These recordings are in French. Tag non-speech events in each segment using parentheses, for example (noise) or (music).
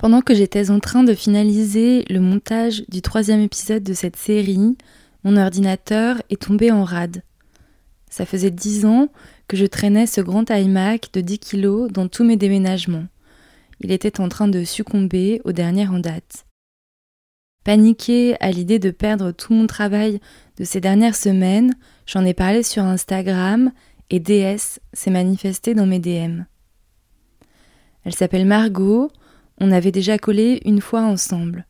Pendant que j'étais en train de finaliser le montage du troisième épisode de cette série, mon ordinateur est tombé en rade. Ça faisait dix ans que je traînais ce grand iMac de 10 kilos dans tous mes déménagements. Il était en train de succomber au dernier en date. Paniquée à l'idée de perdre tout mon travail de ces dernières semaines, j'en ai parlé sur Instagram et DS s'est manifestée dans mes DM. Elle s'appelle Margot, on avait déjà collé une fois ensemble.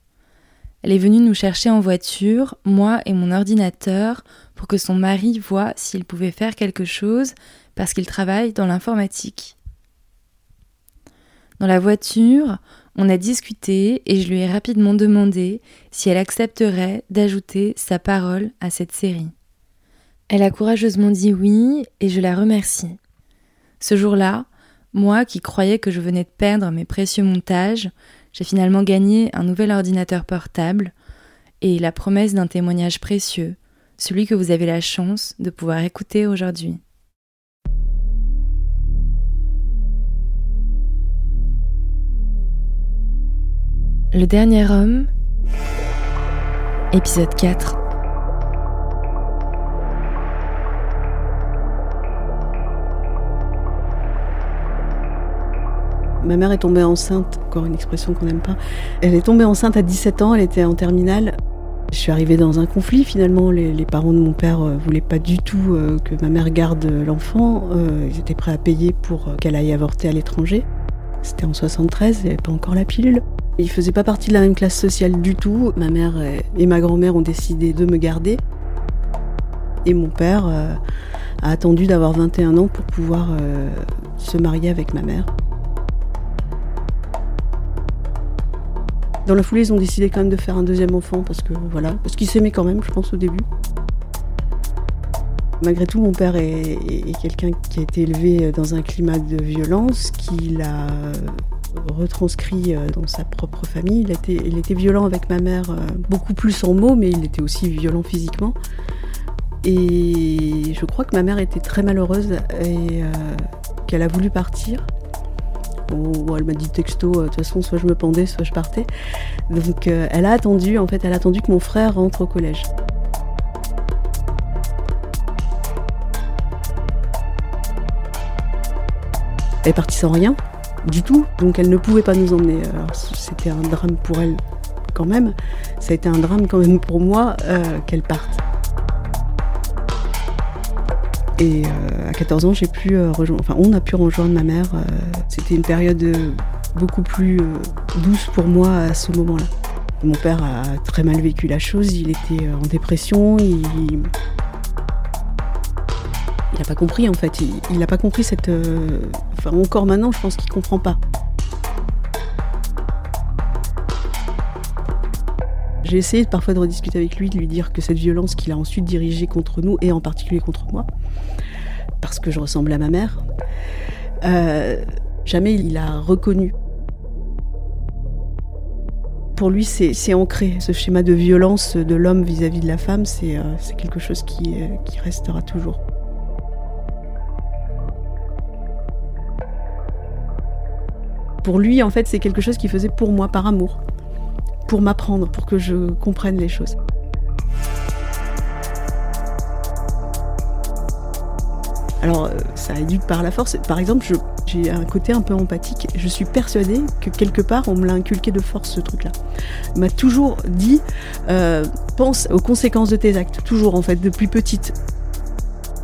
Elle est venue nous chercher en voiture, moi et mon ordinateur, pour que son mari voie s'il pouvait faire quelque chose parce qu'il travaille dans l'informatique. Dans la voiture, on a discuté et je lui ai rapidement demandé si elle accepterait d'ajouter sa parole à cette série. Elle a courageusement dit oui et je la remercie. Ce jour-là, moi qui croyais que je venais de perdre mes précieux montages, j'ai finalement gagné un nouvel ordinateur portable et la promesse d'un témoignage précieux, celui que vous avez la chance de pouvoir écouter aujourd'hui. Le dernier homme, épisode 4. Ma mère est tombée enceinte, encore une expression qu'on n'aime pas. Elle est tombée enceinte à 17 ans, elle était en terminale. Je suis arrivée dans un conflit finalement. Les, parents de mon père euh, voulaient pas du tout euh, que ma mère garde l'enfant. Euh, ils étaient prêts à payer pour qu'elle aille avorter à l'étranger. C'était en 73, il n'y avait pas encore la pilule. Ils faisaient pas partie de la même classe sociale du tout. Ma mère et ma grand-mère ont décidé de me garder. Et mon père a attendu d'avoir 21 ans pour pouvoir se marier avec ma mère. Dans la foulée, ils ont décidé quand même de faire un deuxième enfant parce que voilà, parce qu'ils s'aimaient quand même, je pense au début. Malgré tout, mon père est, quelqu'un qui a été élevé dans un climat de violence, qu'il a retranscrit euh, dans sa propre famille. Il, était, violent avec ma mère, euh, beaucoup plus en mots, mais il était aussi violent physiquement. Et je crois que ma mère était très malheureuse et euh, qu'elle a voulu partir elle m'a dit texto, euh, de toute façon, soit je me pendais, soit je partais. Donc euh, elle a attendu, en fait, elle a attendu que mon frère rentre au collège. Elle est partie sans rien, du tout, donc elle ne pouvait pas nous emmener. C'était un drame pour elle quand même. Ça a été un drame quand même pour moi euh, qu'elle parte. Et euh, à 14 ans, j'ai pu euh, rejoindre, enfin, on a pu rejoindre ma mère. Euh, c'était une période beaucoup plus douce pour moi à ce moment-là. Mon père a très mal vécu la chose, il était en dépression, il n'a pas compris en fait, il n'a pas compris cette... Encore maintenant je pense qu'il comprend pas. J'ai essayé parfois de rediscuter avec lui, de lui dire que cette violence qu'il a ensuite dirigée contre nous, et en particulier contre moi, parce que je ressemble à ma mère. Euh, jamais il a reconnu. Pour lui, c'est ancré. Ce schéma de violence de l'homme vis-à-vis de la femme, c'est euh, quelque chose euh, qui restera toujours. Pour lui, en fait, c'est quelque chose qu'il faisait pour moi, par amour, pour m'apprendre, pour que je comprenne les choses. Alors, euh, ça éduque par la force. Par exemple, j'ai un côté un peu empathique. Je suis persuadée que quelque part, on me l'a inculqué de force, ce truc-là. M'a toujours dit, euh, pense aux conséquences de tes actes. Toujours, en fait, depuis petite.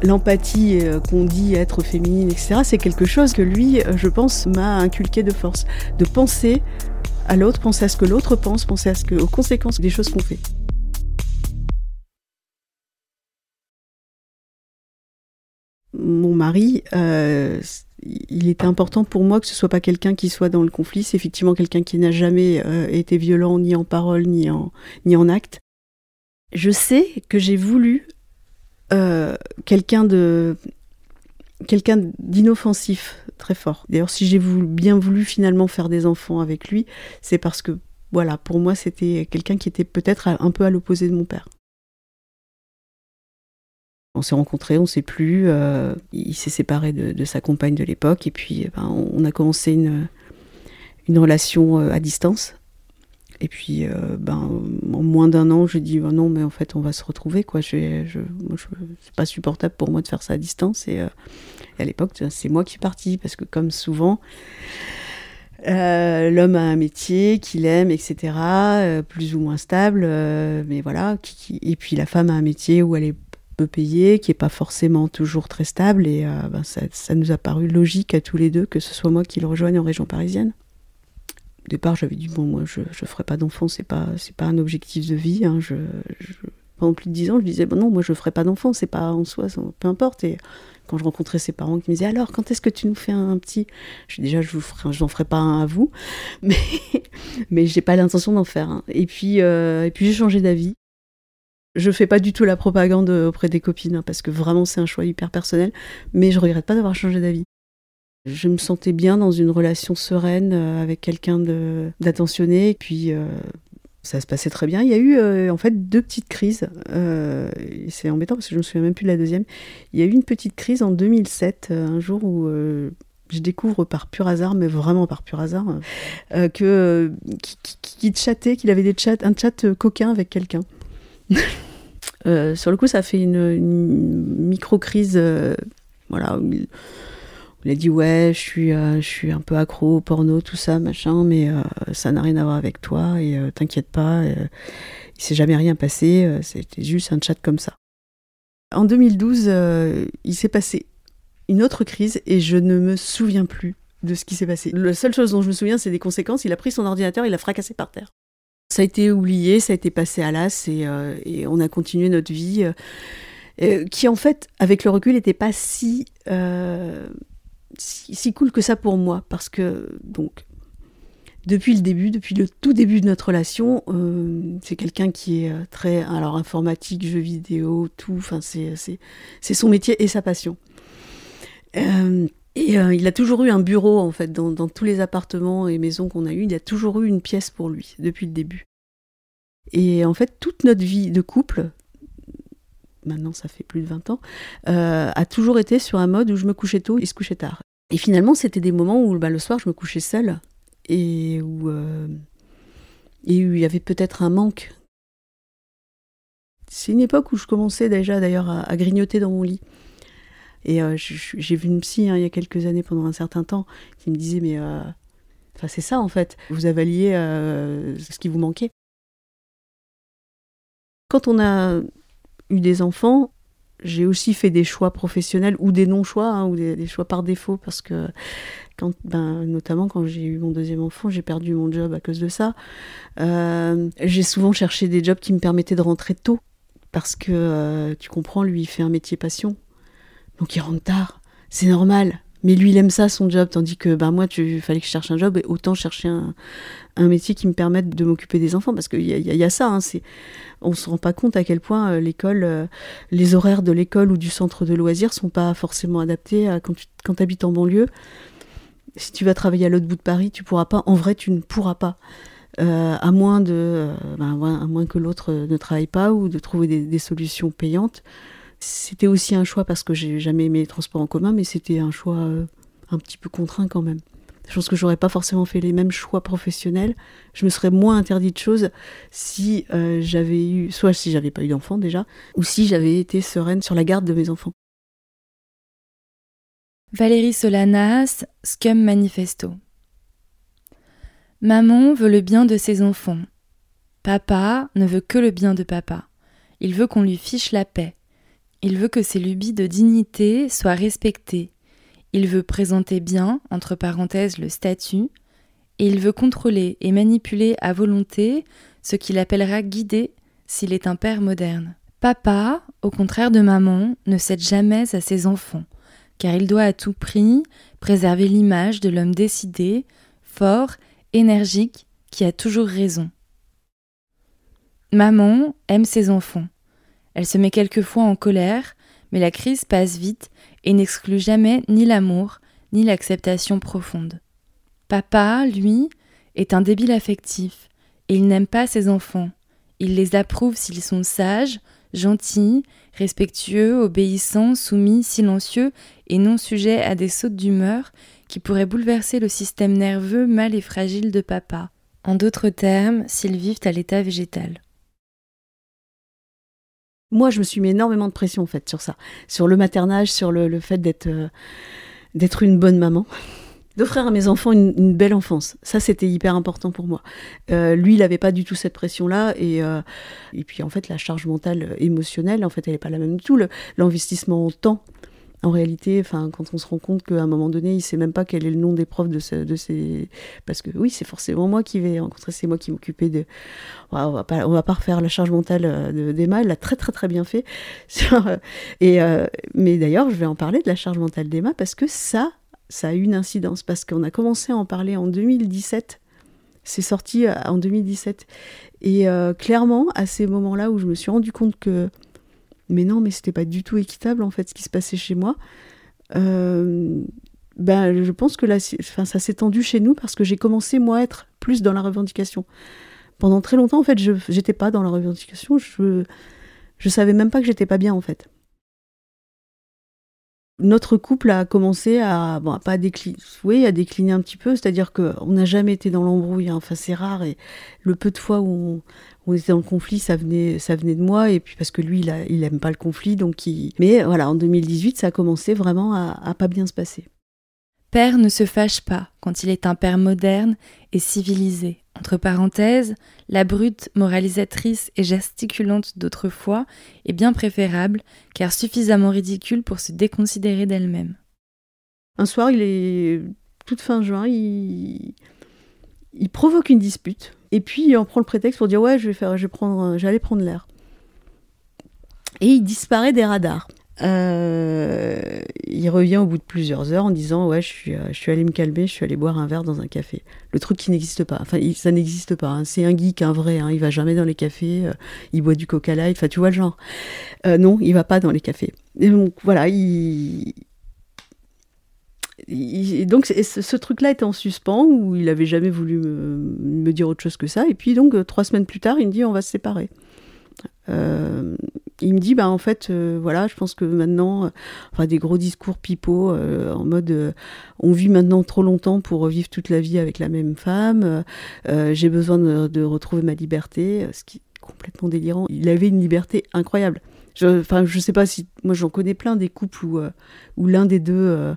L'empathie euh, qu'on dit être féminine, etc., c'est quelque chose que lui, je pense, m'a inculqué de force. De penser à l'autre, penser à ce que l'autre pense, penser à ce que, aux conséquences des choses qu'on fait. mon mari, euh, il était important pour moi que ce soit pas quelqu'un qui soit dans le conflit. C'est effectivement quelqu'un qui n'a jamais euh, été violent ni en parole ni en ni en acte. Je sais que j'ai voulu euh, quelqu'un de quelqu'un d'inoffensif très fort. D'ailleurs, si j'ai bien voulu finalement faire des enfants avec lui, c'est parce que voilà, pour moi, c'était quelqu'un qui était peut-être un peu à l'opposé de mon père. On s'est rencontrés, on ne sait plus. Euh, il s'est séparé de, sa compagne de l'époque et puis eh ben, on a commencé une, une relation à distance. Et puis, ben, en moins d'un an, j'ai dit non, mais en fait, on va se retrouver. quoi. Je, c'est pas supportable pour moi de faire ça à distance. Et, à l'époque, c'est moi qui suis partie parce que, comme souvent, l'homme a un métier qu'il aime, etc., plus ou moins stable, mais voilà. et puis la femme a un métier où elle est peu payée, qui n'est pas forcément toujours très stable, et ben, ça, nous a paru logique à tous les deux que ce soit moi qui le rejoigne en région parisienne au départ, j'avais dit bon, moi, je ne ferai pas d'enfant, c'est pas pas un objectif de vie. Hein, je, pendant plus de dix ans, je disais bon non, moi, je ferai pas d'enfant, c'est pas en soi, peu importe. Et quand je rencontrais ses parents qui me disaient alors, quand est-ce que tu nous fais un, petit Je déjà, je je n'en ferai pas un à vous, (laughs) mais mais j'ai pas l'intention d'en faire. Et puis euh, puis j'ai changé d'avis. Je fais pas du tout la propagande auprès des copines hein, parce que vraiment c'est un choix hyper personnel, mais je regrette pas d'avoir changé d'avis. Je me sentais bien dans une relation sereine euh, avec quelqu'un d'attentionné. Et puis, euh, ça se passait très bien. Il y a eu euh, en fait deux petites crises. c'est embêtant parce que je me souviens même plus de la deuxième. Il y a eu une petite crise en 2007, un jour où je découvre par pur hasard, mais vraiment par pur hasard, que qu'il chattait, qu'il avait des chats, un chat coquin avec quelqu'un. (laughs) sur le coup, ça a fait une, micro crise. voilà il a dit ouais, je suis, euh, je suis un peu accro au porno, tout ça, machin, mais euh, ça n'a rien à voir avec toi et euh, t'inquiète pas, il s'est jamais rien passé, c'était juste un chat comme ça. En 2012, il s'est passé une autre crise et je ne me souviens plus de ce qui s'est passé. La seule chose dont je me souviens, c'est des conséquences. Il a pris son ordinateur, il l'a fracassé par terre. Ça a été oublié, ça a été passé à l'as et on a continué notre vie. qui en fait, avec le recul, n'était pas si si, cool que ça pour moi, parce que donc depuis le début, depuis le tout début de notre relation, euh, c'est quelqu'un qui est euh, très alors informatique, jeux vidéo, tout. Enfin, c'est son métier et sa passion. Euh, et il a toujours eu un bureau en fait dans, dans tous les appartements et maisons qu'on a eu. Il a toujours eu une pièce pour lui depuis le début. Et en fait, toute notre vie de couple, maintenant ça fait plus de 20 ans, euh, a toujours été sur un mode où je me couchais tôt et se couchait tard. Et finalement, c'était des moments où bah, le soir, je me couchais seule et où, euh, et où il y avait peut-être un manque. C'est une époque où je commençais déjà d'ailleurs à, grignoter dans mon lit. Et euh, j'ai vu une psy hein, il y a quelques années pendant un certain temps qui me disait mais enfin c'est ça en fait, vous avaliez ce qui vous manquait. Quand on a eu des enfants, j'ai aussi fait des choix professionnels ou des non-choix hein, ou des, choix par défaut parce que ben, notamment quand j'ai eu mon deuxième enfant, j'ai perdu mon job à cause de ça. Euh, j'ai souvent cherché des jobs qui me permettaient de rentrer tôt parce que euh, tu comprends, lui il fait un métier passion, donc il rentre tard, c'est normal. Mais lui, il aime ça, son job, tandis que ben, moi, il fallait que je cherche un job, et autant chercher un, métier qui me permette de m'occuper des enfants, parce qu'il y, y, a ça, hein, on ne se rend pas compte à quel point euh, euh, les horaires de l'école ou du centre de loisirs sont pas forcément adaptés à quand tu habites en banlieue. Si tu vas travailler à l'autre bout de Paris, tu pourras pas, en vrai, tu ne pourras pas. Euh, à moins de, ben, à moins que l'autre ne travaille pas ou de trouver des solutions payantes. C'était aussi un choix parce que j'ai jamais aimé les transports en commun, mais c'était un choix euh, un petit peu contraint quand même. Je pense que j'aurais pas forcément fait les mêmes choix professionnels. Je me serais moins interdit de choses si euh, j'avais eu, soit si j'avais pas eu d'enfant déjà, ou si j'avais été sereine sur la garde de mes enfants. Valérie Solanas, Scum Manifesto. Maman veut le bien de ses enfants. Papa ne veut que le bien de papa. Il veut qu'on lui fiche la paix. Il veut que ses lubies de dignité soient respectées. Il veut présenter bien, entre parenthèses, le statut, et il veut contrôler et manipuler à volonté ce qu'il appellera guider s'il est un père moderne. Papa, au contraire de maman, ne cède jamais à ses enfants, car il doit à tout prix préserver l'image de l'homme décidé, fort, énergique, qui a toujours raison. Maman aime ses enfants, elle se met quelquefois en colère, mais la crise passe vite et n'exclut jamais ni l'amour, ni l'acceptation profonde. Papa, lui, est un débile affectif, et il n'aime pas ses enfants. Il les approuve s'ils sont sages, gentil, respectueux, obéissant, soumis, silencieux et non sujet à des sautes d'humeur qui pourraient bouleverser le système nerveux mal et fragile de papa. En d'autres termes, s'ils vivent à l'état végétal. Moi, je me suis mis énormément de pression en fait sur ça, sur le maternage, sur le, fait d'être euh, d'être une bonne maman (laughs) d'offrir à mes enfants une, belle enfance. Ça, c'était hyper important pour moi. Euh, lui, il n'avait pas du tout cette pression-là. Et, euh, et puis, en fait, la charge mentale émotionnelle, en fait, elle n'est pas la même du tout. L'investissement en temps, en réalité, enfin, quand on se rend compte qu'à un moment donné, il sait même pas quel est le nom des profs de, ce, de ces... Parce que oui, c'est forcément moi qui vais rencontrer, c'est moi qui m'occupais de... On on va pas refaire la charge mentale d'Emma, elle l'a très très très bien fait. (laughs) et, mais d'ailleurs, je vais en parler de la charge mentale d'Emma parce que ça, ça a eu une incidence parce qu'on a commencé à en parler en 2017. C'est sorti euh, en 2017. Et euh, clairement, à ces moments-là où je me suis rendu compte que, mais non, mais c'était pas du tout équitable en fait ce qui se passait chez moi, euh, ben, je pense que là, ça s'est tendu chez nous parce que j'ai commencé moi à être plus dans la revendication. Pendant très longtemps, en fait, je n'étais pas dans la revendication. Je, je savais même pas que j'étais pas bien en fait notre couple a commencé à, bon, pas décliner, oui, à décliner un petit peu, c'est-à-dire qu'on n'a jamais été dans l'embrouille, hein. enfin c'est rare, et le peu de fois où on, était dans le conflit, ça venait, ça venait de moi, et puis parce que lui, il, il aime pas le conflit, donc il... Mais voilà, en 2018, ça a commencé vraiment à, à pas bien se passer. Père ne se fâche pas quand il est un père moderne et civilisé. Entre parenthèses, la brute moralisatrice et gesticulante d'autrefois est bien préférable, car suffisamment ridicule pour se déconsidérer d'elle-même. Un soir, il est toute fin juin, il, il provoque une dispute, et puis il en prend le prétexte pour dire ouais, je vais faire, je vais prendre, j'allais prendre l'air. Et il disparaît des radars. Euh, il revient au bout de plusieurs heures en disant ouais je suis, euh, je suis allé me calmer, je suis allé boire un verre dans un café. Le truc qui n'existe pas. Enfin ça n'existe pas. Hein. C'est un geek, un vrai. Hein. Il va jamais dans les cafés. Euh, il boit du Coca Light. Enfin tu vois le genre. non, il va pas dans les cafés. Et donc voilà, il, donc ce, truc-là était en suspens où il avait jamais voulu me, me, dire autre chose que ça. Et puis donc trois semaines plus tard, il me dit on va se séparer. Euh, il me dit bah en fait euh, voilà je pense que maintenant euh, enfin des gros discours pipeaux en mode on vit maintenant trop longtemps pour vivre toute la vie avec la même femme j'ai besoin de, retrouver ma liberté ce qui est complètement délirant. Il avait une liberté incroyable. Je enfin je sais pas si moi j'en connais plein des couples où où l'un des deux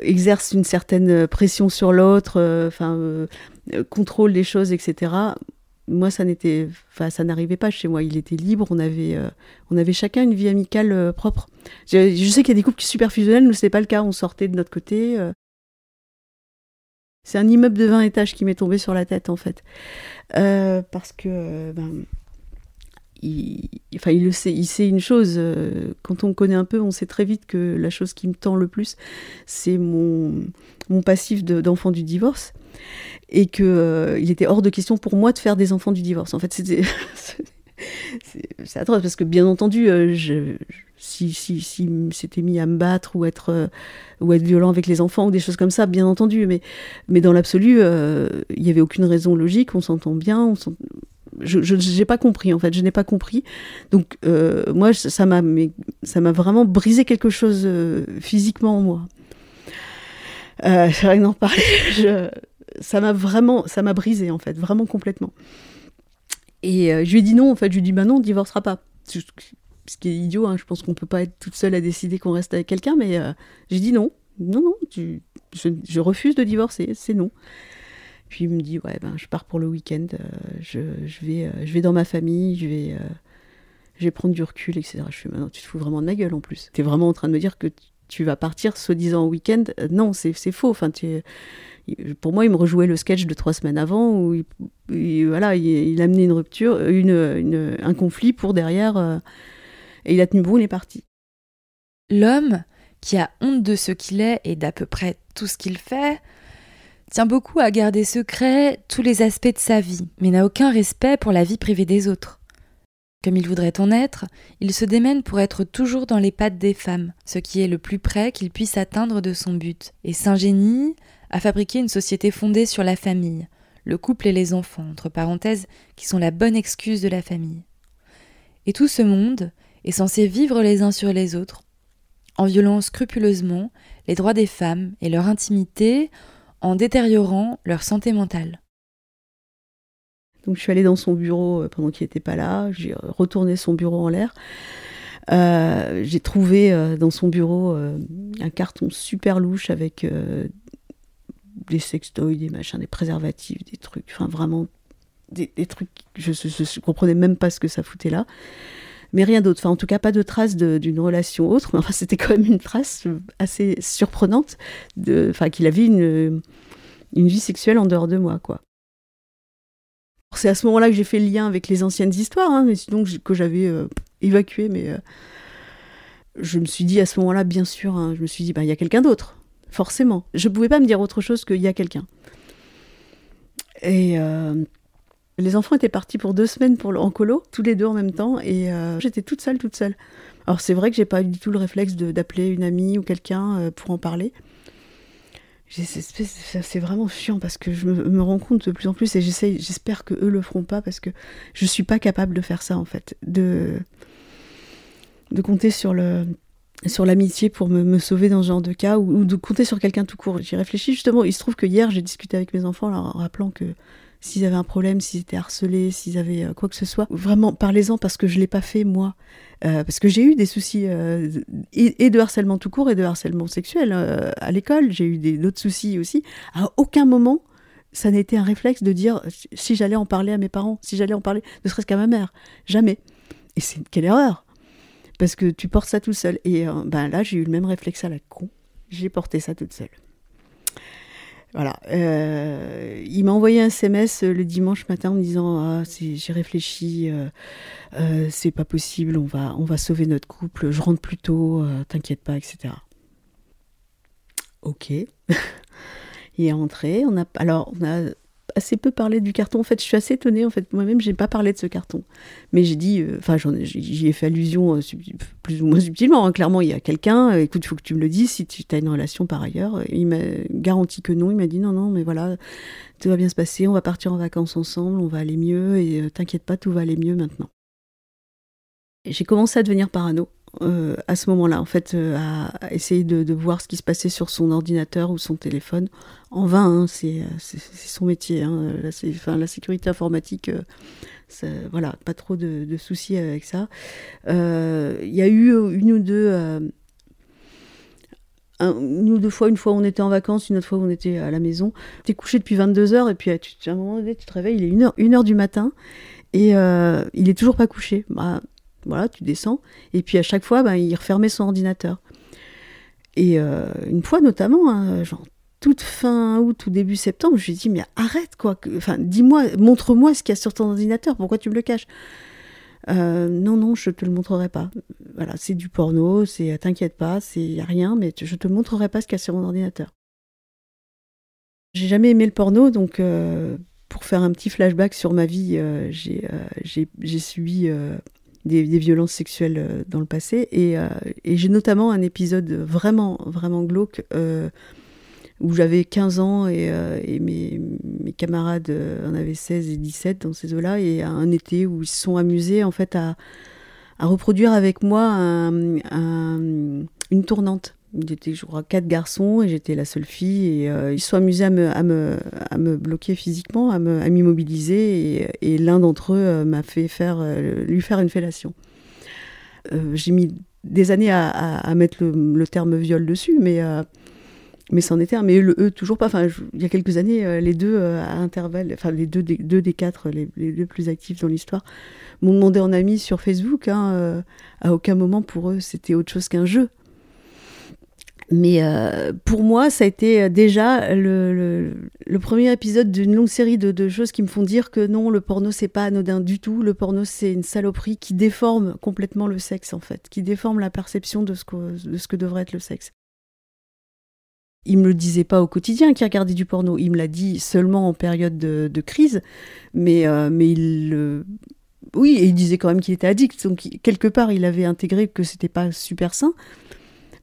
exerce une certaine pression sur l'autre enfin contrôle les choses etc moi, ça n'était, enfin, ça n'arrivait pas chez moi. Il était libre. On avait, euh, on avait chacun une vie amicale euh, propre. Je, sais qu'il y a des couples qui sont super fusionnels. Nous, c'est pas le cas. On sortait de notre côté. Euh. C'est un immeuble de 20 étages qui m'est tombé sur la tête, en fait, parce que, ben, il, enfin, il le sait. Il sait une chose. quand on connaît un peu, on sait très vite que la chose qui me tend le plus, c'est mon, passif d'enfant du divorce et que euh, il était hors de question pour moi de faire des enfants du divorce. En fait, (laughs) c'est atroce parce que bien entendu, euh, je, si, si, si s'était mis à me battre ou être euh, ou être violent avec les enfants ou des choses comme ça, bien entendu, mais dans l'absolu, il n'y avait aucune raison logique. On s'entend bien, on je n'ai pas compris en fait, je n'ai pas compris. Donc moi, ça m'a ça m'a vraiment brisé quelque chose physiquement en moi. Euh, (laughs) rien d'en parler. (laughs) Ça m'a vraiment, ça m'a brisé en fait, vraiment complètement. Et euh, je lui ai dit non, en fait, je lui ai dit bah non, on divorcera pas. Ce qui est idiot, hein, je pense qu'on peut pas être toute seule à décider qu'on reste avec quelqu'un, mais euh, j'ai dit non, non, non, je, refuse de divorcer, c'est non. Puis il me dit ouais ben je pars pour le week-end, euh, je, je, vais, je vais dans ma famille, je vais, je vais prendre du recul, etc. Je fais maintenant tu te fous vraiment de ma gueule en plus. Tu es vraiment en train de me dire que tu vas partir soi-disant au week-end. non, c'est faux. Enfin, pour moi, il me rejouait le sketch de trois semaines avant où il, voilà, il, a amené une rupture, une, un conflit pour derrière, euh, et il a tenu bon, il est parti. L'homme, qui a honte de ce qu'il est et d'à peu près tout ce qu'il fait, tient beaucoup à garder secret tous les aspects de sa vie, mais n'a aucun respect pour la vie privée des autres. Comme il voudrait en être, il se démène pour être toujours dans les pattes des femmes, ce qui est le plus près qu'il puisse atteindre de son but, et s'ingénie à fabriquer une société fondée sur la famille, le couple et les enfants, entre parenthèses, qui sont la bonne excuse de la famille. Et tout ce monde est censé vivre les uns sur les autres, en violant scrupuleusement les droits des femmes et leur intimité, en détériorant leur santé mentale. Donc je suis allée dans son bureau euh, pendant qu'il n'était pas là, j'ai retourné son bureau en l'air. Euh, j'ai trouvé euh, dans son bureau un carton super louche avec des sextoys, des machins, des préservatifs, des trucs, enfin vraiment des, trucs, je ne comprenais même pas ce que ça foutait là. Mais rien d'autre, enfin en tout cas pas de trace d'une relation autre, mais enfin c'était quand même une trace assez surprenante, de, enfin qu'il avait une, une vie sexuelle en dehors de moi, quoi. C'est à ce moment-là que j'ai fait le lien avec les anciennes histoires, hein, sinon que j'avais euh, évacué, mais euh, je me suis dit à ce moment-là, bien sûr, hein, je me suis dit, bah, il y a quelqu'un d'autre, forcément. Je ne pouvais pas me dire autre chose qu'il y a quelqu'un. Et euh, les enfants étaient partis pour deux semaines pour, en colo, tous les deux en même temps, et j'étais toute seule, toute seule. Alors c'est vrai que j'ai pas eu du tout le réflexe d'appeler une amie ou quelqu'un pour en parler c'est vraiment chiant parce que je me, rends compte de plus en plus et j'espère que eux le feront pas parce que je suis pas capable de faire ça en fait, de compter sur l'amitié pour me, sauver dans ce genre de cas ou, de compter sur quelqu'un tout court. J'y réfléchis justement. Il se trouve que hier j'ai discuté avec mes enfants en rappelant que s'ils avaient un problème, s'ils étaient harcelés, s'ils avaient euh, quoi que ce soit, vraiment parlez-en parce que je l'ai pas fait moi. Euh, parce que j'ai eu des soucis euh, et, de harcèlement tout court et de harcèlement sexuel à l'école. J'ai eu d'autres soucis aussi. À aucun moment, ça n'a été un réflexe de dire si j'allais en parler à mes parents, si j'allais en parler, ne serait-ce qu'à ma mère. Jamais. Et c'est quelle erreur Parce que tu portes ça tout seul. Et ben là, j'ai eu le même réflexe à la con. J'ai porté ça toute seule. Voilà. Euh, il m'a envoyé un SMS le dimanche matin en me disant ah, j'ai réfléchi, euh, euh, c'est pas possible, on va, on va sauver notre couple, je rentre plus tôt, t'inquiète pas, etc. Ok. (laughs) il est rentré. On a, alors, on a assez peu parlé du carton. En fait, je suis assez étonnée. En fait, moi-même, j'ai pas parlé de ce carton. Mais j'ai dit, euh, enfin, j'y ai fait allusion euh, plus ou moins subtilement. Hein. Clairement, il y a quelqu'un. Euh, écoute, il faut que tu me le dises si tu as une relation par ailleurs. Il m'a garanti que non. Il m'a dit non, non, mais voilà, tout va bien se passer. On va partir en vacances ensemble. On va aller mieux. Et t'inquiète pas, tout va aller mieux maintenant. J'ai commencé à devenir parano. Euh, à ce moment-là, en fait, euh, à, essayer de, voir ce qui se passait sur son ordinateur ou son téléphone. En vain, hein, c'est son métier. Hein, la, sécurité informatique, euh, voilà, pas trop de, soucis avec ça. Il y a eu une ou deux. une ou deux fois, une fois on était en vacances, une autre fois on était à la maison. Tu es couché depuis 22 heures et puis à un moment donné tu te réveilles, il est 1h, une heure du matin et il est toujours pas couché. Bah, voilà, tu descends. Et puis à chaque fois, ben, il refermait son ordinateur. Et euh, une fois notamment, hein, genre toute fin août ou début septembre, je lui ai dit, mais arrête quoi. Enfin, dis-moi, montre-moi ce qu'il y a sur ton ordinateur, pourquoi tu me le caches? Euh, non, non, je te le montrerai pas. Voilà, c'est du porno, c'est t'inquiète pas, c'est a rien, mais je te montrerai pas ce qu'il y a sur mon ordinateur. J'ai jamais aimé le porno, donc euh, pour faire un petit flashback sur ma vie, j'ai subi des, violences sexuelles euh, dans le passé. Euh, et, j'ai notamment un épisode vraiment, vraiment glauque euh, où j'avais 15 ans et, mes, camarades en avaient 16 et 17 dans ces eaux-là. Et un été où ils se sont amusés en fait à, reproduire avec moi une tournante. Il était, je crois, quatre garçons et j'étais la seule fille. Et ils se sont amusés à me, bloquer physiquement, à m'immobiliser. Et, l'un d'entre eux m'a fait faire, lui faire une fellation. J'ai mis des années à, mettre le, terme viol dessus, mais, mais c'en était un. Mais eux, toujours pas. Enfin, il y a quelques années, les deux à intervalles, enfin, les deux des, deux des quatre, les, les deux plus actifs dans l'histoire, m'ont demandé en ami sur Facebook. Hein, à aucun moment pour eux, c'était autre chose qu'un jeu. Mais euh, pour moi, ça a été euh, déjà le, premier épisode d'une longue série de, choses qui me font dire que non, le porno, c'est pas anodin du tout. Le porno, c'est une saloperie qui déforme complètement le sexe, en fait, qui déforme la perception de ce que, devrait être le sexe. Il me le disait pas au quotidien qu'il regardait du porno. Il me l'a dit seulement en période de, crise, mais, euh, il oui, il disait quand même qu'il était addict. Donc quelque part, il avait intégré que c'était pas super sain.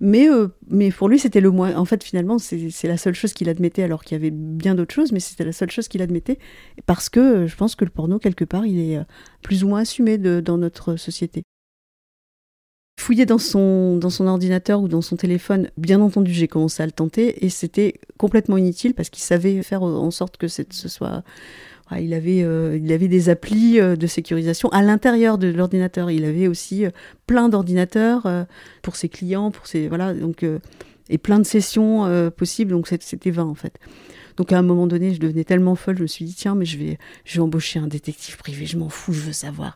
Mais, euh, mais pour lui, c'était le moins. En fait, finalement, c'est la seule chose qu'il admettait, alors qu'il y avait bien d'autres choses, mais c'était la seule chose qu'il admettait. Parce que euh, je pense que le porno, quelque part, il est euh, plus ou moins assumé dans notre société. Fouiller dans son, dans son ordinateur ou dans son téléphone, bien entendu, j'ai commencé à le tenter et c'était complètement inutile parce qu'il savait faire en sorte que ce soit ah, il, avait, euh, il avait des applis euh, de sécurisation à l'intérieur de l'ordinateur. Il avait aussi euh, plein d'ordinateurs pour ses clients, pour ses voilà donc et plein de sessions possibles. Donc c'était 20 en fait. Donc à un moment donné, je devenais tellement folle, je me suis dit tiens, mais je vais, je vais embaucher un détective privé. Je m'en fous, je veux savoir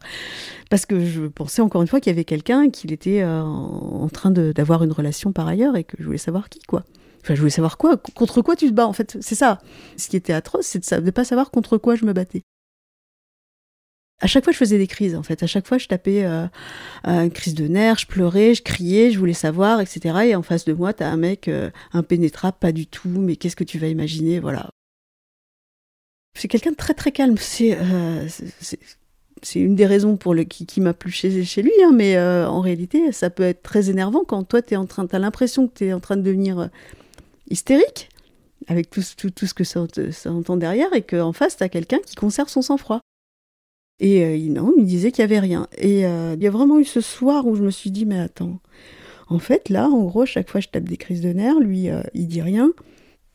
parce que je pensais encore une fois qu'il y avait quelqu'un qu'il était en train d'avoir une relation par ailleurs et que je voulais savoir qui quoi. Enfin, je voulais savoir quoi, contre quoi tu te bats en fait. C'est ça. Ce qui était atroce, c'est de ne pas savoir contre quoi je me battais. À chaque fois, je faisais des crises, en fait. À chaque fois, je tapais euh, une crise de nerfs, je pleurais, je criais, je voulais savoir, etc. Et en face de moi, t'as un mec euh, impénétrable, pas du tout, mais qu'est-ce que tu vas imaginer, voilà. C'est quelqu'un de très très calme. C'est euh, c'est une des raisons pour le qui, m'a plu chez, chez lui, hein, mais en réalité, ça peut être très énervant quand toi, t'es en train, t'as l'impression que tu es en train de devenir hystérique, avec tout, tout, ce que ça, entend derrière, et qu'en face, tu as quelqu'un qui conserve son sang-froid. Et euh, non, il me disait qu'il n'y avait rien. Et euh, il y a vraiment eu ce soir où je me suis dit, mais attends, en fait, là, en gros, chaque fois je tape des crises de nerfs, lui, euh, il dit rien,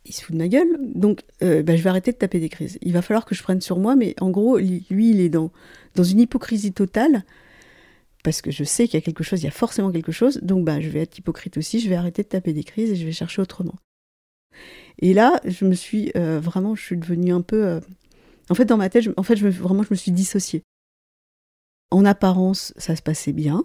il se fout de ma gueule, donc bah, je vais arrêter de taper des crises. Il va falloir que je prenne sur moi, mais en gros, lui, il est dans, dans une hypocrisie totale, parce que je sais qu'il y a quelque chose, il y a forcément quelque chose, donc bah, je vais être hypocrite aussi, je vais arrêter de taper des crises et je vais chercher autrement. Et là, je me suis euh, vraiment, je suis devenue un peu. Euh, en fait, dans ma tête, en fait, je vraiment, je me suis dissociée. En apparence, ça se passait bien.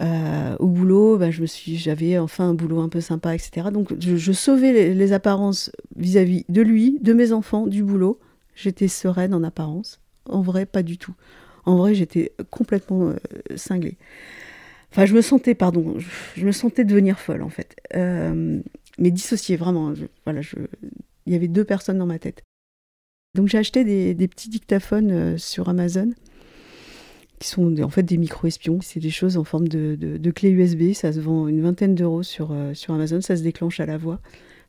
Euh, au boulot, ben, je me suis, j'avais enfin un boulot un peu sympa, etc. Donc, je, sauvais les, apparences vis-à-vis de lui, de mes enfants, du boulot. J'étais sereine en apparence. En vrai, pas du tout. En vrai, j'étais complètement cinglée. Enfin, je me sentais, pardon, je, me sentais devenir folle, en fait mais dissocié vraiment. voilà, il y avait deux personnes dans ma tête. Donc j'ai acheté des, petits dictaphones euh, sur Amazon qui sont en fait des micro-espions. C'est des choses en forme de, clé USB. Ça se vend une vingtaine d'euros sur, euh, sur Amazon. Ça se déclenche à la voix.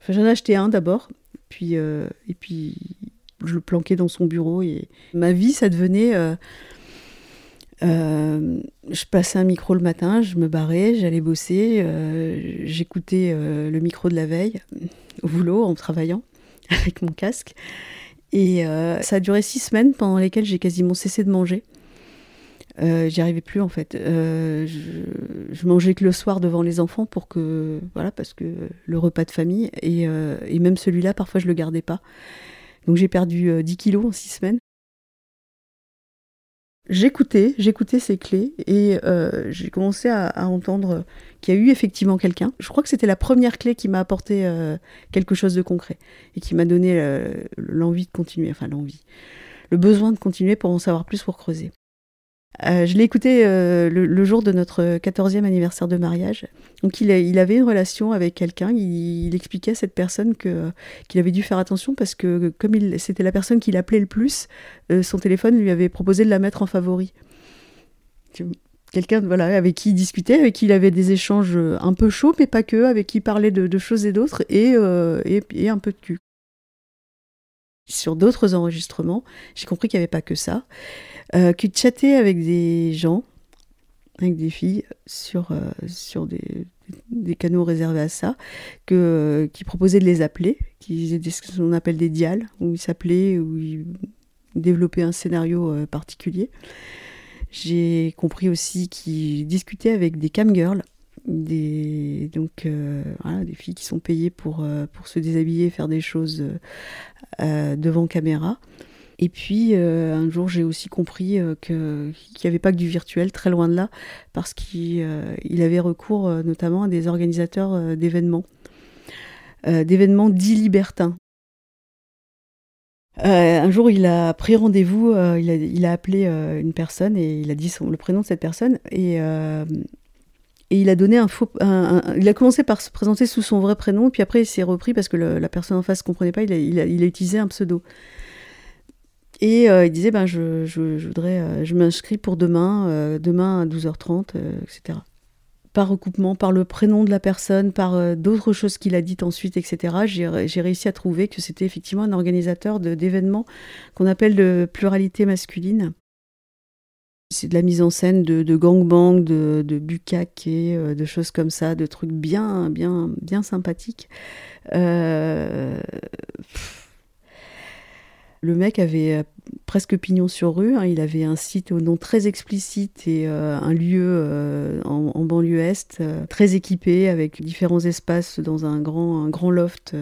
Enfin, j'en ai acheté un d'abord, puis, euh, et puis je le planquais dans son bureau. Et ma vie, ça devenait je passais un micro le matin, je me barrais, j'allais bosser, euh, j'écoutais euh, le micro de la veille au boulot en travaillant (laughs) avec mon casque. Et ça a duré six semaines pendant lesquelles j'ai quasiment cessé de manger. J'y arrivais plus en fait. Je, je, mangeais que le soir devant les enfants pour que voilà parce que le repas de famille et, et même celui-là parfois je le gardais pas. Donc j'ai perdu 10 kilos en six semaines. J'écoutais, j'écoutais ces clés et euh, j'ai commencé à, entendre qu'il y a eu effectivement quelqu'un. Je crois que c'était la première clé qui m'a apporté euh, quelque chose de concret et qui m'a donné euh, l'envie de continuer, enfin l'envie, le besoin de continuer pour en savoir plus pour creuser. Euh, je l'ai écouté euh, le, jour de notre 14e anniversaire de mariage. Donc il, avait une relation avec quelqu'un, il, expliquait à cette personne qu'il avait dû faire attention parce que comme c'était la personne qui l'appelait le plus, euh, son téléphone lui avait proposé de la mettre en favori. Quelqu'un voilà, avec qui il discutait, avec qui il avait des échanges un peu chauds, mais pas que, avec qui il parlait de, choses et d'autres, et, et un peu de cul. Sur d'autres enregistrements, j'ai compris qu'il n'y avait pas que ça euh, de chatter avec des gens, avec des filles, sur, euh, sur des, canaux réservés à ça, que, euh, qui proposaient de les appeler, qui faisaient ce qu'on appelle des dials, où ils s'appelaient, où ils développaient un scénario euh, particulier. J'ai compris aussi qu'ils discutaient avec des camgirls, des donc voilà, des filles qui sont payées pour pour se déshabiller faire des choses devant caméra et puis, euh, un jour, j'ai aussi compris euh, qu'il n'y avait pas que du virtuel, très loin de là, parce qu'il euh, avait recours notamment à des organisateurs d'événements, d'événements dits libertins. un jour, il a pris rendez-vous, il, a, appelé une personne et il a dit le prénom de cette personne et, il a donné un faux, il a commencé par se présenter sous son vrai prénom, puis après il s'est repris parce que la personne en face ne comprenait pas, il il a utilisé un pseudo. Et euh, il disait, ben, je, je, voudrais, euh, je m'inscris pour demain, euh, demain à 12h30, etc. par recoupement, par le prénom de la personne, par d'autres choses qu'il a dites ensuite, etc., j'ai réussi à trouver que c'était effectivement un organisateur d'événements qu'on appelle de pluralité masculine. C'est de la mise en scène de, de gangbang, de, de bukkake, de choses comme ça, de trucs bien, bien, bien sympathiques. Euh, le mec avait euh, presque pignon sur rue. Hein. Il avait un site au nom très explicite et euh, un lieu euh, en, banlieue est très équipé avec différents espaces dans un grand loft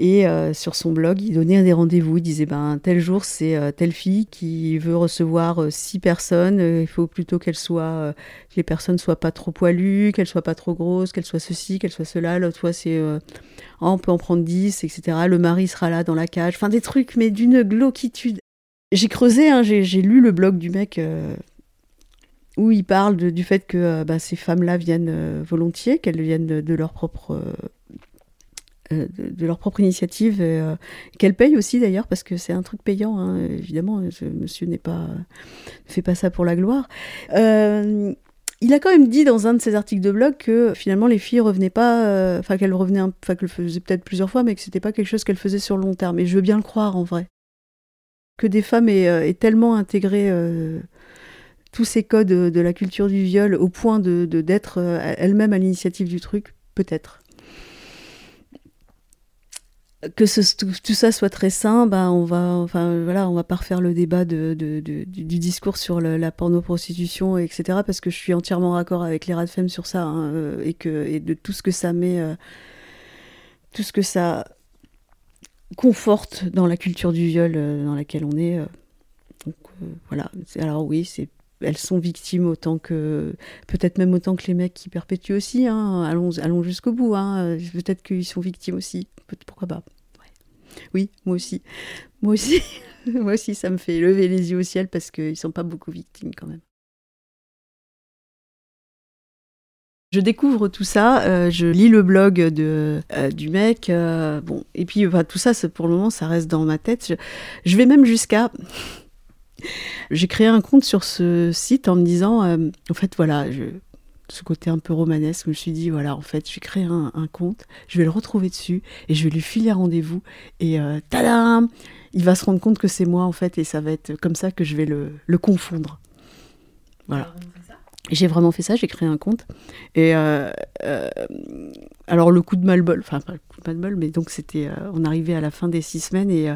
et euh, sur son blog, il donnait des rendez-vous. Il disait ben, tel jour, c'est euh, telle fille qui veut recevoir euh, six personnes. il faut plutôt qu'elle soit, que les personnes soient pas trop poilues, qu'elles soient pas trop grosses, qu'elles soient ceci, qu'elles soient cela. L'autre fois, c'est oh, on peut en prendre dix, etc. Le mari sera là dans la cage. Enfin, des trucs, mais d'une glauquitude. J'ai creusé, hein, j'ai lu le blog du mec où il parle du fait que ben, ces femmes-là viennent volontiers, qu'elles viennent de leur propre euh, de, leur propre initiative, euh, qu'elles payent aussi d'ailleurs, parce que c'est un truc payant, hein, évidemment, monsieur n'est pas, ne fait pas ça pour la gloire. Euh, il a quand même dit dans un de ses articles de blog que finalement les filles revenaient pas, enfin qu'elles revenaient, enfin qu'elles faisaient peut-être plusieurs fois, mais que c'était pas quelque chose qu'elles faisaient sur le long terme. Et je veux bien le croire en vrai. Que des femmes aient, tellement intégré tous ces codes de la culture du viol au point de d'être elles-mêmes à l'initiative du truc, peut-être que tout, ça soit très sain, ben on va, enfin voilà, on va pas refaire le débat de, du, discours sur la porno-prostitution, etc. Parce que je suis entièrement raccord avec les Radfem sur ça hein, euh, et que de tout ce que ça met, euh, tout ce que ça conforte dans la culture du viol euh, dans laquelle on est. voilà. Alors oui, c'est elles sont victimes autant que peut-être même autant que les mecs qui perpétuent aussi. Hein. Allons, jusqu'au bout. Hein. Peut-être qu'ils sont victimes aussi. Pourquoi pas Oui, moi aussi. Moi aussi. (laughs) moi aussi, ça me fait lever les yeux au ciel parce qu'ils sont pas beaucoup victimes quand même. Je découvre tout ça, euh, je lis le blog euh, du mec, euh, bon, et puis tout ça, pour le moment, ça reste dans ma tête. je vais même jusqu'à j'ai créé un compte sur ce site en me disant, euh, en fait, voilà, je, ce côté un peu romanesque, je me suis dit, voilà, en fait, je vais créer un, compte, je vais le retrouver dessus et je vais lui filer rendez-vous. Et euh, tadam Il va se rendre compte que c'est moi, en fait, et ça va être comme ça que je vais le, le confondre. Voilà. J'ai vraiment fait ça, j'ai créé un compte. Et euh, euh, alors, le coup de mal-bol, enfin, pas le coup de mal-bol, mais donc c'était. on arrivait à la fin des six semaines et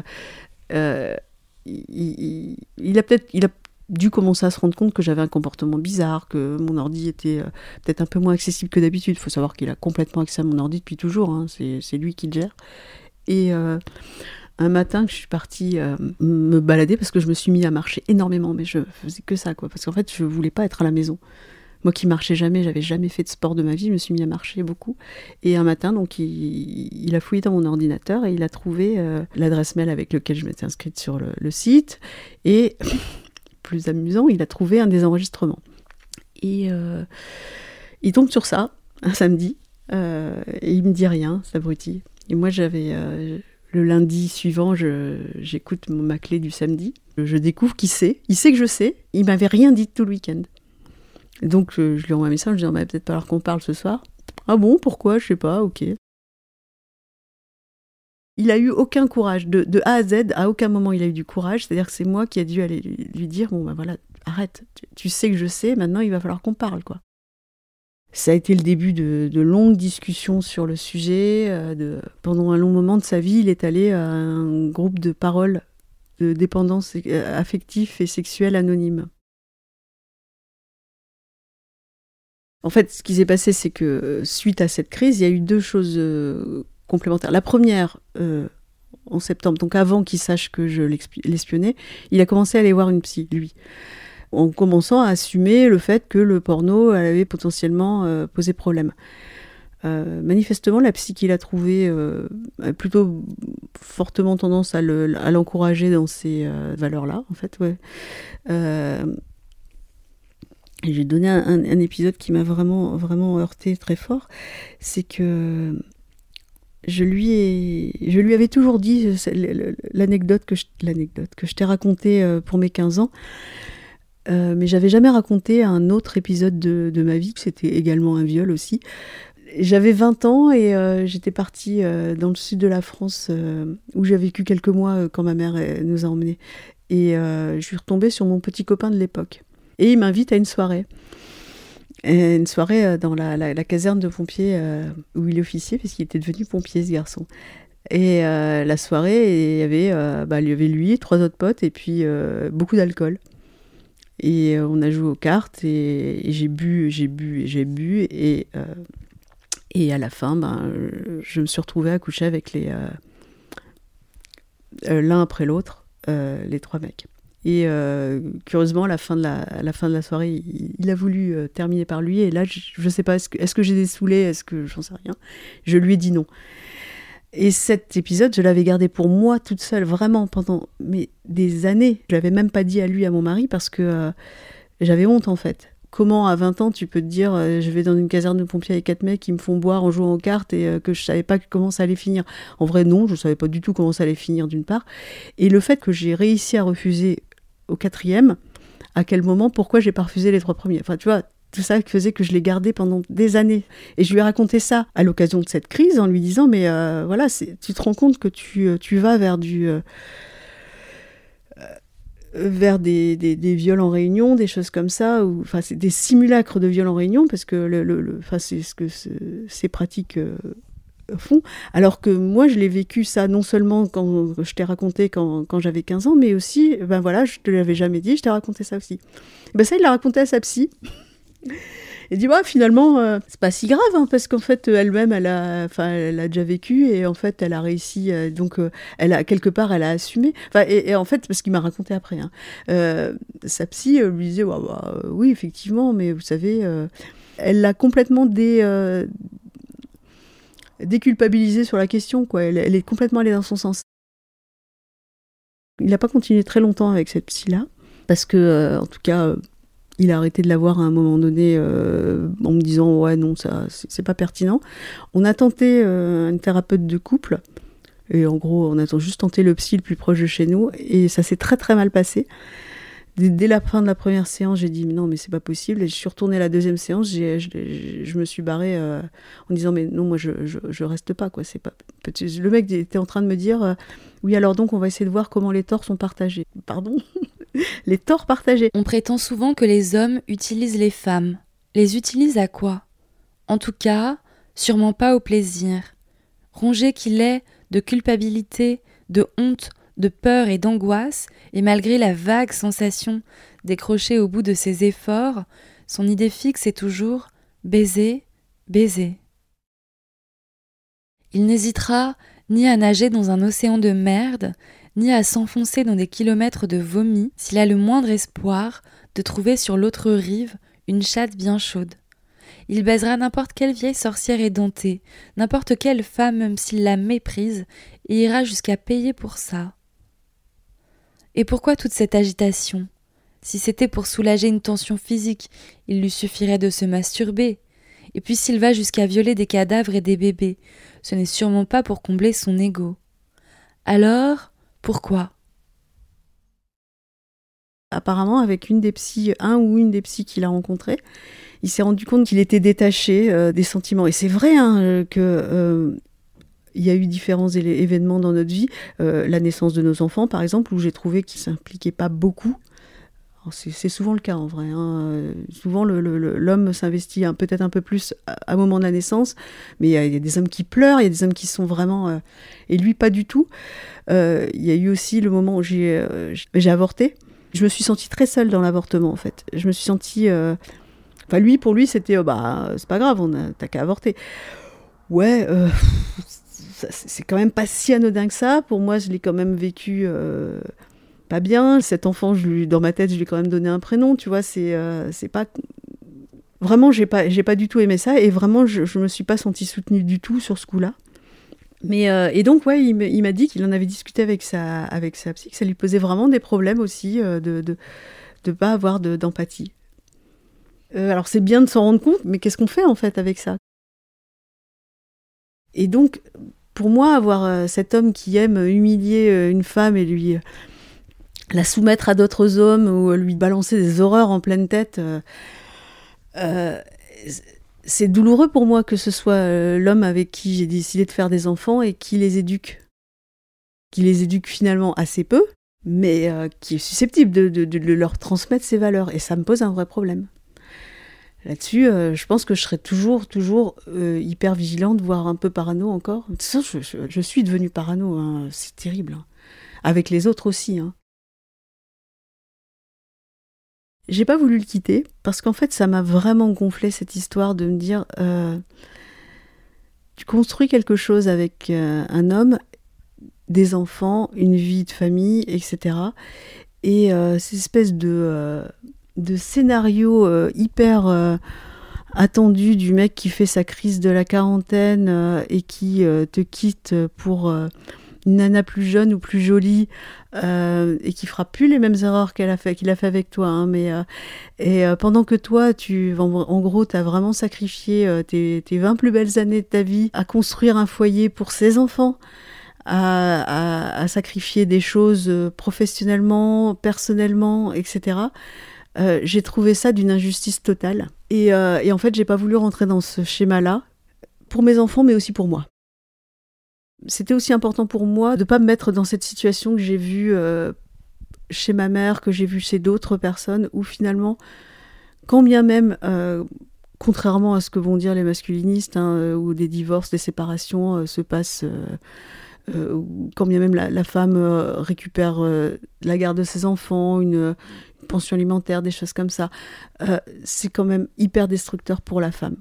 il, a peut-être il a dû commencer à se rendre compte que j'avais un comportement bizarre, que mon ordi était euh, peut-être un peu moins accessible que d'habitude. Il faut savoir qu'il a complètement accès à mon ordi depuis toujours, hein. c'est lui qui le gère. Et euh, un matin je suis partie euh, me balader parce que je me suis mis à marcher énormément, mais je faisais que ça, quoi. Parce qu'en fait, je voulais pas être à la maison. Moi qui marchais jamais, j'avais jamais fait de sport de ma vie, je me suis mis à marcher beaucoup. Et un matin, donc, il, a fouillé dans mon ordinateur et il a trouvé euh, l'adresse mail avec laquelle je m'étais inscrite sur le, site. Et, (coughs) plus amusant, il a trouvé un des enregistrements. Et euh, il tombe sur ça, un samedi, euh, et il me dit rien, cet abruti. Et moi, j'avais le lundi suivant, j'écoute ma clé du samedi. Je découvre qu'il sait. Il sait que je sais. Il m'avait rien dit tout le week-end. Donc je, lui envoie un message, je dis bah, peut-être pas alors qu'on parle ce soir. Ah bon, pourquoi? Je sais pas, ok. Il a eu aucun courage. De, A à Z, à aucun moment il a eu du courage. C'est-à-dire que c'est moi qui ai dû aller lui, dire bon ben voilà, arrête, tu, sais que je sais, maintenant il va falloir qu'on parle quoi. Ça a été le début de, longues discussions sur le sujet. Euh, pendant un long moment de sa vie, il est allé à un groupe de paroles de dépendance euh, affective et sexuelle anonyme. En fait, ce qui s'est passé, c'est que euh, suite à cette crise, il y a eu deux choses euh, complémentaires. La première, euh, en septembre, donc avant qu'il sache que je l'espionnais, il a commencé à aller voir une psy, lui, en commençant à assumer le fait que le porno avait potentiellement posé problème. manifestement, la psy qu'il a trouvée a plutôt fortement tendance à l'encourager dans ces valeurs-là, en fait. J'ai donné un, épisode qui m'a vraiment, vraiment heurté très fort. C'est que je lui, avais toujours dit l'anecdote que je, l'anecdote que je t'ai racontée euh, pour mes 15 ans. mais j'avais jamais raconté un autre épisode de, de ma vie, c'était également un viol aussi. J'avais 20 ans et j'étais partie dans le sud de la France où j'ai vécu quelques mois quand ma mère nous a emmenés. Et je suis retombée sur mon petit copain de l'époque. Et il m'invite à une soirée. une soirée dans la, caserne de pompiers où il est officier, puisqu'il était devenu pompier, ce garçon. Et euh, la soirée, il y, avait, euh, bah, il y avait lui, trois autres potes, et puis euh, beaucoup d'alcool. Et on a joué aux cartes, et, j'ai bu, j'ai bu, j'ai bu, et, et à la fin, ben, je me suis retrouvée à coucher avec les l'un après l'autre, les trois mecs. Et curieusement, à la fin de la, la, fin de la soirée, il, a voulu terminer par lui. Et là, je ne sais pas, est-ce que, est que j'ai des Est-ce que j'en sais rien? Je lui ai dit non. Et cet épisode, je l'avais gardé pour moi toute seule, vraiment, pendant mais, des années. Je l'avais même pas dit à lui, à mon mari, parce que euh, j'avais honte, en fait. Comment, à 20 ans, tu peux te dire, euh, je vais dans une caserne de pompiers avec quatre mecs qui me font boire en jouant aux cartes et euh, que je savais pas comment ça allait finir En vrai, non, je savais pas du tout comment ça allait finir, d'une part. Et le fait que j'ai réussi à refuser au quatrième, à quel moment, pourquoi j'ai pas refusé les trois premiers Enfin, tu vois, tout ça faisait que je l'ai gardé pendant des années. Et je lui ai raconté ça à l'occasion de cette crise en lui disant, mais euh, voilà, tu te rends compte que tu, euh, tu vas vers du... Euh, vers des, des, des, viols en réunion, des choses comme ça, ou enfin des simulacres de viols en réunion, parce que le, le, c'est ce que ces pratiques Alors que moi, je l'ai vécu ça non seulement quand je t'ai raconté quand, j'avais 15 ans, mais aussi, ben voilà, je te l'avais jamais dit, je t'ai raconté ça aussi. Ben ça, il l'a raconté à sa psy. (laughs) Et dit, finalement, euh, c'est pas si grave, hein, parce qu'en fait, elle-même, elle a, enfin, elle a déjà vécu, et en fait, elle a réussi, euh, donc, euh, elle a, quelque part, elle a assumé. Enfin, et, en fait, parce qu'il m'a raconté après, hein, sa psy lui disait, bah, oui, effectivement, mais vous savez, elle l'a complètement dé, déculpabilisé sur la question, quoi. Elle, est complètement allée dans son sens. Il n'a pas continué très longtemps avec cette psy-là, parce que, en tout cas, il a arrêté de l'avoir à un moment donné euh, en me disant ouais non ça c'est pas pertinent. On a tenté euh, une thérapeute de couple et en gros on a juste tenté le psy le plus proche de chez nous et ça s'est très très mal passé. Dès, la fin de la première séance, j'ai dit non mais c'est pas possible et je suis retournée à la deuxième séance, je, me suis barrée euh, en disant mais non moi je, je, reste pas quoi c'est pas le mec était en train de me dire oui alors donc on va essayer de voir comment les torts sont partagés. Pardon? (laughs) Les torts partagés. On prétend souvent que les hommes utilisent les femmes. Les utilisent à quoi? En tout cas, sûrement pas au plaisir. Rongé qu'il est de culpabilité, de honte, de peur et d'angoisse, et malgré la vague sensation décrochée au bout de ses efforts, son idée fixe est toujours baiser, baiser. Il n'hésitera ni à nager dans un océan de merde, ni à s'enfoncer dans des kilomètres de vomi s'il a le moindre espoir de trouver sur l'autre rive une chatte bien chaude. Il baisera n'importe quelle vieille sorcière édentée, n'importe quelle femme même s'il la méprise, et ira jusqu'à payer pour ça. Et pourquoi toute cette agitation? Si c'était pour soulager une tension physique, il lui suffirait de se masturber. Et puis s'il va jusqu'à violer des cadavres et des bébés, ce n'est sûrement pas pour combler son ego. Alors, pourquoi? Apparemment, avec une des psys, un ou une des psys qu'il a rencontré, il s'est rendu compte qu'il était détaché euh, des sentiments. Et c'est vrai hein, que euh, il y a eu différents événements dans notre vie, la naissance de nos enfants par exemple, où j'ai trouvé qu'il s'impliquait pas beaucoup c'est souvent le cas en vrai. Hein. Souvent, l'homme s'investit peut-être un peu plus à, moment de la naissance, mais il y, a des hommes qui pleurent, il y a des hommes qui sont vraiment... Euh, et lui, pas du tout. Euh, il y a eu aussi le moment où j'ai euh, avorté. Je me suis sentie très seule dans l'avortement, en fait. Je me suis sentie... Enfin, lui, pour lui, c'était, oh, bah, c'est pas grave, t'as qu'à avorter. Ouais, c'est quand même pas si anodin que ça. Pour moi, je l'ai quand même vécu pas bien. Cet enfant, dans ma tête, je lui ai quand même donné un prénom, tu vois. C'est euh, pas vraiment, j'ai pas pas du tout aimé ça et vraiment, je, je me suis pas sentie soutenue du tout sur ce coup-là. Mais euh, et donc ouais, il m'a dit qu'il en avait discuté avec sa avec sa psy, que ça lui posait vraiment des problèmes aussi euh, de, de de pas avoir d'empathie. alors c'est bien de s'en rendre compte, mais qu'est-ce qu'on fait en fait avec ça? Et donc pour moi, avoir cet homme qui aime humilier une femme et lui la soumettre à d'autres hommes ou lui balancer des horreurs en pleine tête. c'est douloureux pour moi que ce soit l'homme avec qui j'ai décidé de faire des enfants et qui les éduque. Qui les éduque finalement assez peu, mais qui est susceptible de, leur transmettre ses valeurs. Et ça me pose un vrai problème. Là-dessus, euh, je pense que je serai toujours, toujours euh, hyper vigilante, voire un peu parano encore. Ça, je, suis devenue parano, hein. c'est terrible. Hein. Avec les autres aussi. Hein. J'ai pas voulu le quitter parce qu'en fait, ça m'a vraiment gonflé cette histoire de me dire euh, tu construis quelque chose avec un homme, des enfants, une vie de famille, etc. Et cette espèce de de scénario euh, hyper euh, attendu du mec qui fait sa crise de la quarantaine euh, et qui te quitte pour une nana plus jeune ou plus jolie et qui fera plus les mêmes erreurs qu'elle a fait qu'il a fait avec toi hein, mais et pendant que toi tu en, gros tu as vraiment sacrifié tes, tes 20 plus belles années de ta vie à construire un foyer pour ses enfants à sacrifier des choses professionnellement personnellement etc euh, j'ai trouvé ça d'une injustice totale. Euh, et, en fait, j'ai pas voulu rentrer dans ce schéma-là, pour mes enfants, mais aussi pour moi. C'était aussi important pour moi de pas me mettre dans cette situation que j'ai vue euh, chez ma mère, que j'ai vue chez d'autres personnes, où finalement, quand bien même, contrairement à ce que vont dire les masculinistes, hein, où des divorces, des séparations se passent quand bien même la, femme récupère la garde de ses enfants, une, pension alimentaire, des choses comme ça, euh, c'est quand même hyper destructeur pour la femme.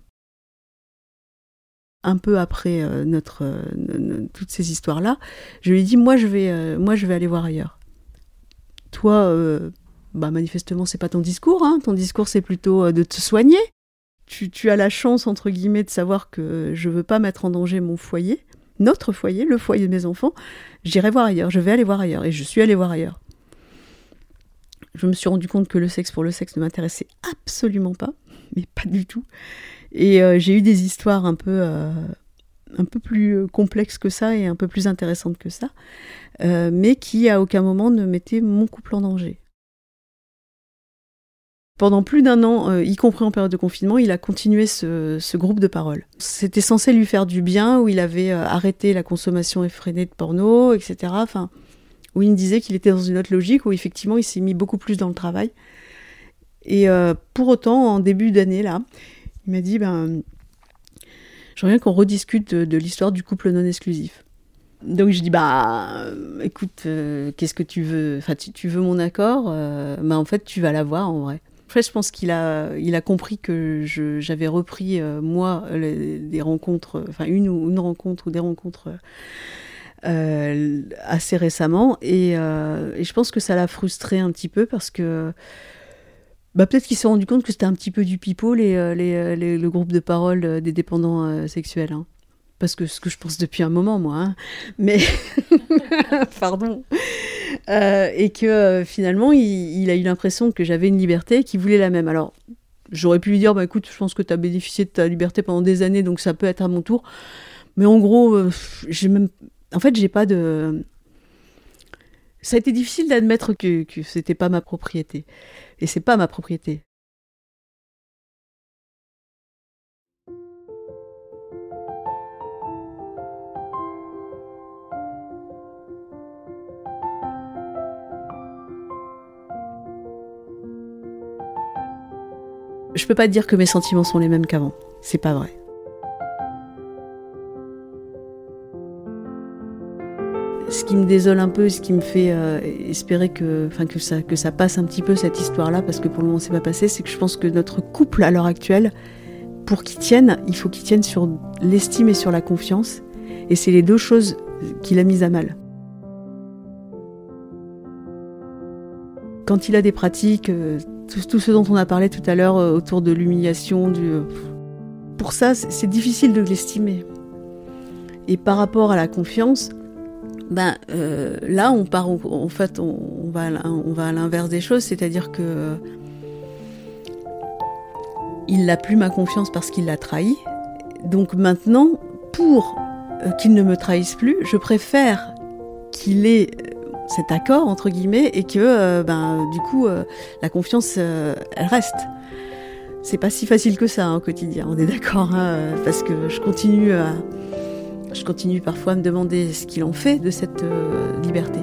Un peu après euh, notre, euh, toutes ces histoires-là, je lui ai dit moi je vais, moi je vais aller voir ailleurs. Toi, bah manifestement c'est pas ton discours, hein. ton discours c'est plutôt de te soigner. Tu, tu, as la chance entre guillemets de savoir que je veux pas mettre en danger mon foyer, notre foyer, le foyer de mes enfants. J'irai voir ailleurs, je vais aller voir ailleurs et je suis allée voir ailleurs je me suis rendu compte que le sexe pour le sexe ne m'intéressait absolument pas, mais pas du tout. Et euh, j'ai eu des histoires un peu, euh, un peu plus euh, complexes que ça et un peu plus intéressantes que ça, mais qui à aucun moment ne mettaient mon couple en danger. Pendant plus d'un an, y compris en période de confinement, il a continué ce, groupe de parole. C'était censé lui faire du bien, où il avait arrêté la consommation effrénée de porno, etc. où il me disait qu'il était dans une autre logique, où effectivement il s'est mis beaucoup plus dans le travail. Et euh, pour autant, en début d'année, là, il m'a dit, ben, j'aimerais bien qu'on rediscute de, l'histoire du couple non exclusif. Donc je dis, bah, écoute, euh, qu'est-ce que tu veux Enfin, tu, veux mon accord euh, bah, En fait, tu vas l'avoir en vrai. Fait, je pense qu'il a, il a compris que j'avais repris, moi, des rencontres, enfin, une, une rencontre ou des rencontres euh, assez récemment. Euh, et, je pense que ça l'a frustré un petit peu parce que bah, peut-être qu'il s'est rendu compte que c'était un petit peu du pipeau, les, euh, les, le groupe de parole des dépendants sexuels. Hein. Parce que ce que je pense depuis un moment, moi. Hein. Mais. (laughs) Pardon. et que finalement, il, a eu l'impression que j'avais une liberté, qu'il voulait la même. Alors, j'aurais pu lui dire bah, écoute, je pense que tu as bénéficié de ta liberté pendant des années, donc ça peut être à mon tour. Mais en gros, j'ai même en fait, j'ai pas de. Ça a été difficile d'admettre que, c'était pas ma propriété. Et c'est pas ma propriété. Je peux pas dire que mes sentiments sont les mêmes qu'avant. C'est pas vrai. Ce qui me désole un peu, ce qui me fait euh, espérer que, enfin, que, ça, que ça passe un petit peu cette histoire-là, parce que pour le moment c'est pas passé, c'est que je pense que notre couple à l'heure actuelle, pour qu'il tienne, il faut qu'il tienne sur l'estime et sur la confiance. Et c'est les deux choses qu'il a mises à mal. Quand il a des pratiques, euh, tout, ce dont on a parlé tout à l'heure euh, autour de l'humiliation, du... pour ça c'est difficile de l'estimer. Et par rapport à la confiance, ben euh, là on part en, fait on, va on va à l'inverse des choses, c'est-à-dire que il n'a plus ma confiance parce qu'il l'a trahi. Donc maintenant, pour euh, qu'il ne me trahisse plus, je préfère qu'il ait cet accord entre guillemets et que ben du coup la confiance elle reste. C'est pas si facile que ça hein, au quotidien, on est d'accord, hein, parce que je continue à, je continue parfois à me demander ce qu'il en fait de cette liberté.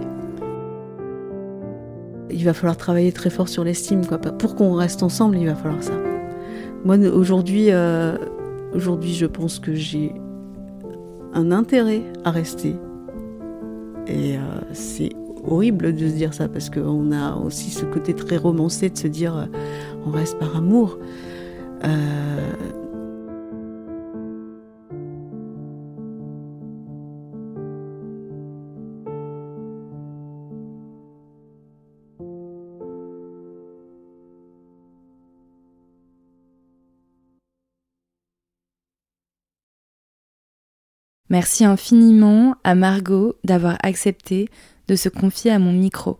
Il va falloir travailler très fort sur l'estime, quoi. Pour qu'on reste ensemble, il va falloir ça. Moi, aujourd'hui, aujourd'hui, je pense que j'ai un intérêt à rester. Et euh, c'est horrible de se dire ça parce qu'on a aussi ce côté très romancé de se dire euh, on reste par amour. Euh, Merci infiniment à Margot d'avoir accepté de se confier à mon micro.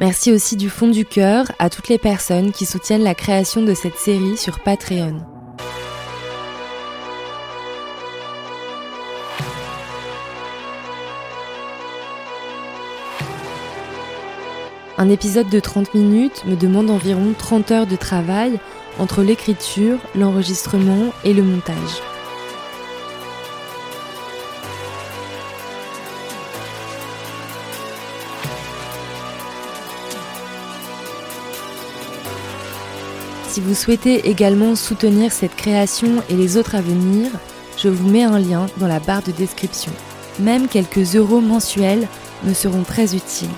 Merci aussi du fond du cœur à toutes les personnes qui soutiennent la création de cette série sur Patreon. Un épisode de 30 minutes me demande environ 30 heures de travail entre l'écriture, l'enregistrement et le montage. Si vous souhaitez également soutenir cette création et les autres à venir, je vous mets un lien dans la barre de description. Même quelques euros mensuels me seront très utiles.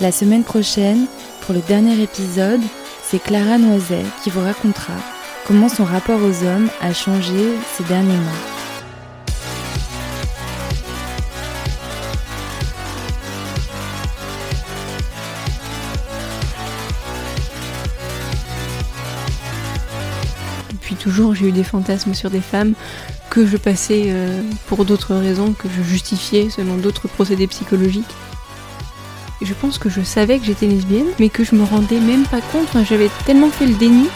La semaine prochaine, pour le dernier épisode, c'est Clara Noiset qui vous racontera comment son rapport aux hommes a changé ces derniers mois. Depuis toujours, j'ai eu des fantasmes sur des femmes que je passais euh, pour d'autres raisons, que je justifiais selon d'autres procédés psychologiques. je pense que je savais que j'étais lesbienne, mais que je me rendais même pas compte. j'avais tellement fait le déni